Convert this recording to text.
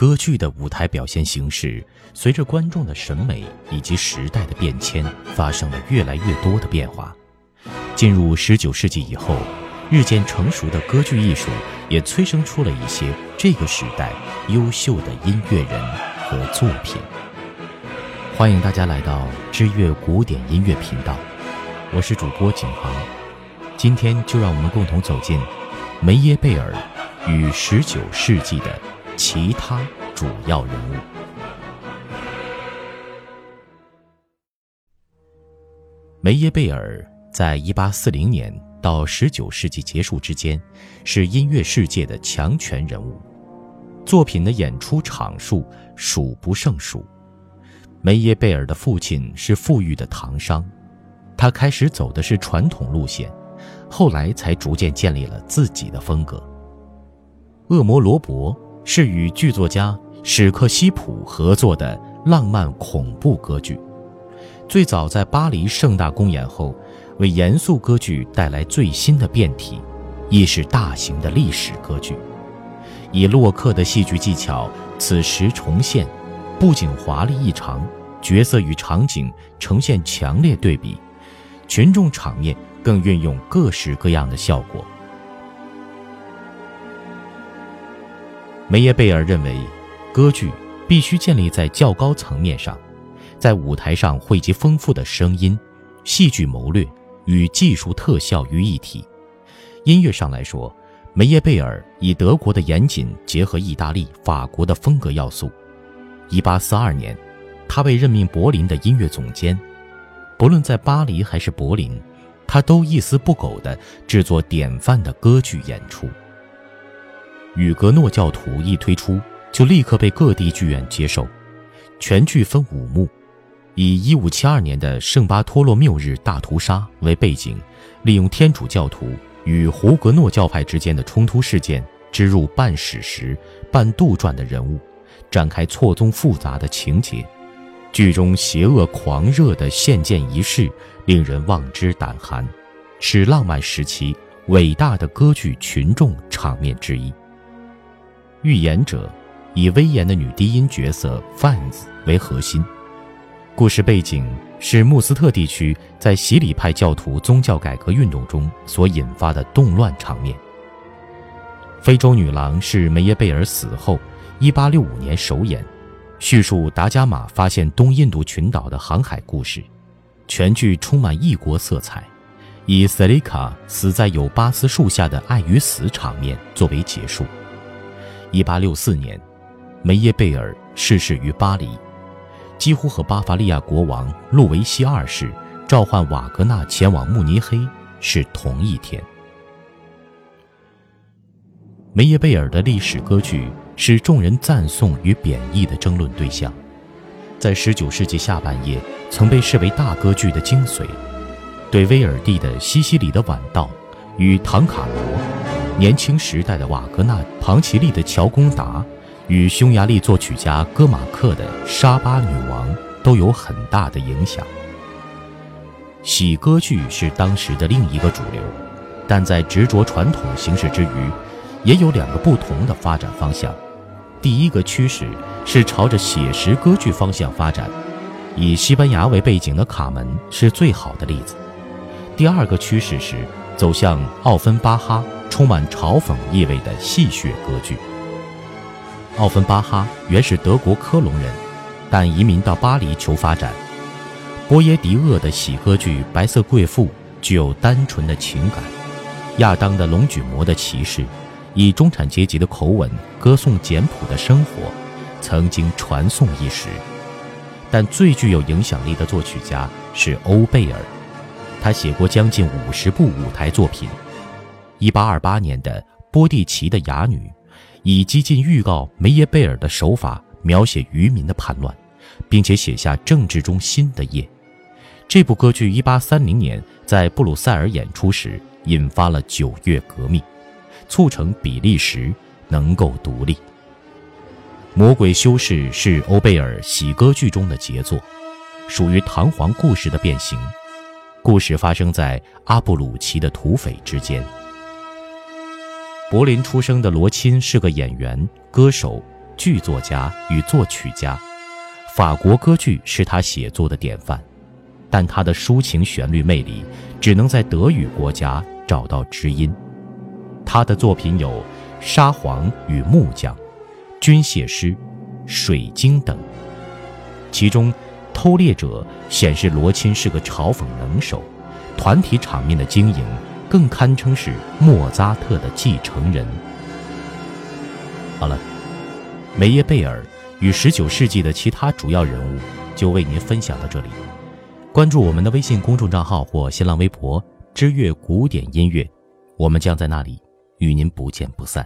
歌剧的舞台表现形式随着观众的审美以及时代的变迁，发生了越来越多的变化。进入十九世纪以后，日渐成熟的歌剧艺术也催生出了一些这个时代优秀的音乐人和作品。欢迎大家来到知乐古典音乐频道，我是主播景航。今天就让我们共同走进梅耶贝尔与十九世纪的其他主要人物。梅耶贝尔在一八四零年到十九世纪结束之间，是音乐世界的强权人物，作品的演出场数数不胜数。梅耶贝尔的父亲是富裕的糖商，他开始走的是传统路线，后来才逐渐建立了自己的风格。《恶魔罗伯》是与剧作家史克西普合作的浪漫恐怖歌剧，最早在巴黎盛大公演后，为严肃歌剧带来最新的变体，亦是大型的历史歌剧。以洛克的戏剧技巧，此时重现，不仅华丽异常，角色与场景呈现强烈对比，群众场面更运用各式各样的效果。梅耶贝尔认为，歌剧必须建立在较高层面上，在舞台上汇集丰富的声音、戏剧谋略与技术特效于一体。音乐上来说，梅耶贝尔以德国的严谨结合意大利、法国的风格要素。1842年，他被任命柏林的音乐总监。不论在巴黎还是柏林，他都一丝不苟地制作典范的歌剧演出。雨格诺教徒一推出，就立刻被各地剧院接受。全剧分五幕，以1572年的圣巴托洛缪日大屠杀为背景，利用天主教徒与胡格诺教派之间的冲突事件，植入半史实、半杜撰的人物，展开错综复杂的情节。剧中邪恶狂热的献剑仪式令人望之胆寒，是浪漫时期伟大的歌剧群众场面之一。预言者以威严的女低音角色范子为核心，故事背景是穆斯特地区在洗礼派教徒宗教改革运动中所引发的动乱场面。非洲女郎是梅耶贝尔死后1865年首演，叙述达伽马发现东印度群岛的航海故事，全剧充满异国色彩，以塞里卡死在有巴斯树下的爱与死场面作为结束。一八六四年，梅耶贝尔逝世于巴黎，几乎和巴伐利亚国王路维希二世召唤瓦格纳前往慕尼黑是同一天。梅耶贝尔的历史歌剧是众人赞颂与贬义的争论对象，在十九世纪下半叶曾被视为大歌剧的精髓，对威尔第的《西西里的晚稻》与《唐卡罗》。年轻时代的瓦格纳、庞奇利的《乔公达》，与匈牙利作曲家戈马克的《沙巴女王》都有很大的影响。喜歌剧是当时的另一个主流，但在执着传统形式之余，也有两个不同的发展方向。第一个趋势是朝着写实歌剧方向发展，以西班牙为背景的《卡门》是最好的例子。第二个趋势是走向奥芬巴哈。充满嘲讽意味的戏谑歌剧。奥芬巴哈原是德国科隆人，但移民到巴黎求发展。波耶迪厄的喜歌剧《白色贵妇》具有单纯的情感。亚当的《龙举魔的骑士》以中产阶级的口吻歌颂简朴的生活，曾经传颂一时。但最具有影响力的作曲家是欧贝尔，他写过将近五十部舞台作品。一八二八年的波蒂奇的《哑女》，以激进预告梅耶贝尔的手法描写渔民的叛乱，并且写下政治中新的夜。这部歌剧一八三零年在布鲁塞尔演出时，引发了九月革命，促成比利时能够独立。《魔鬼修士》是欧贝尔喜歌剧中的杰作，属于唐皇故事的变形。故事发生在阿布鲁奇的土匪之间。柏林出生的罗钦是个演员、歌手、剧作家与作曲家，法国歌剧是他写作的典范，但他的抒情旋律魅力只能在德语国家找到知音。他的作品有《沙皇与木匠》《军械师》《水晶》等，其中《偷猎者》显示罗钦是个嘲讽能手，团体场面的经营更堪称是莫扎特的继承人。好了。梅耶贝尔与19世纪的其他主要人物，就为您分享到这里。关注我们的微信公众账号或新浪微博“知乐古典音乐”，我们将在那里与您不见不散。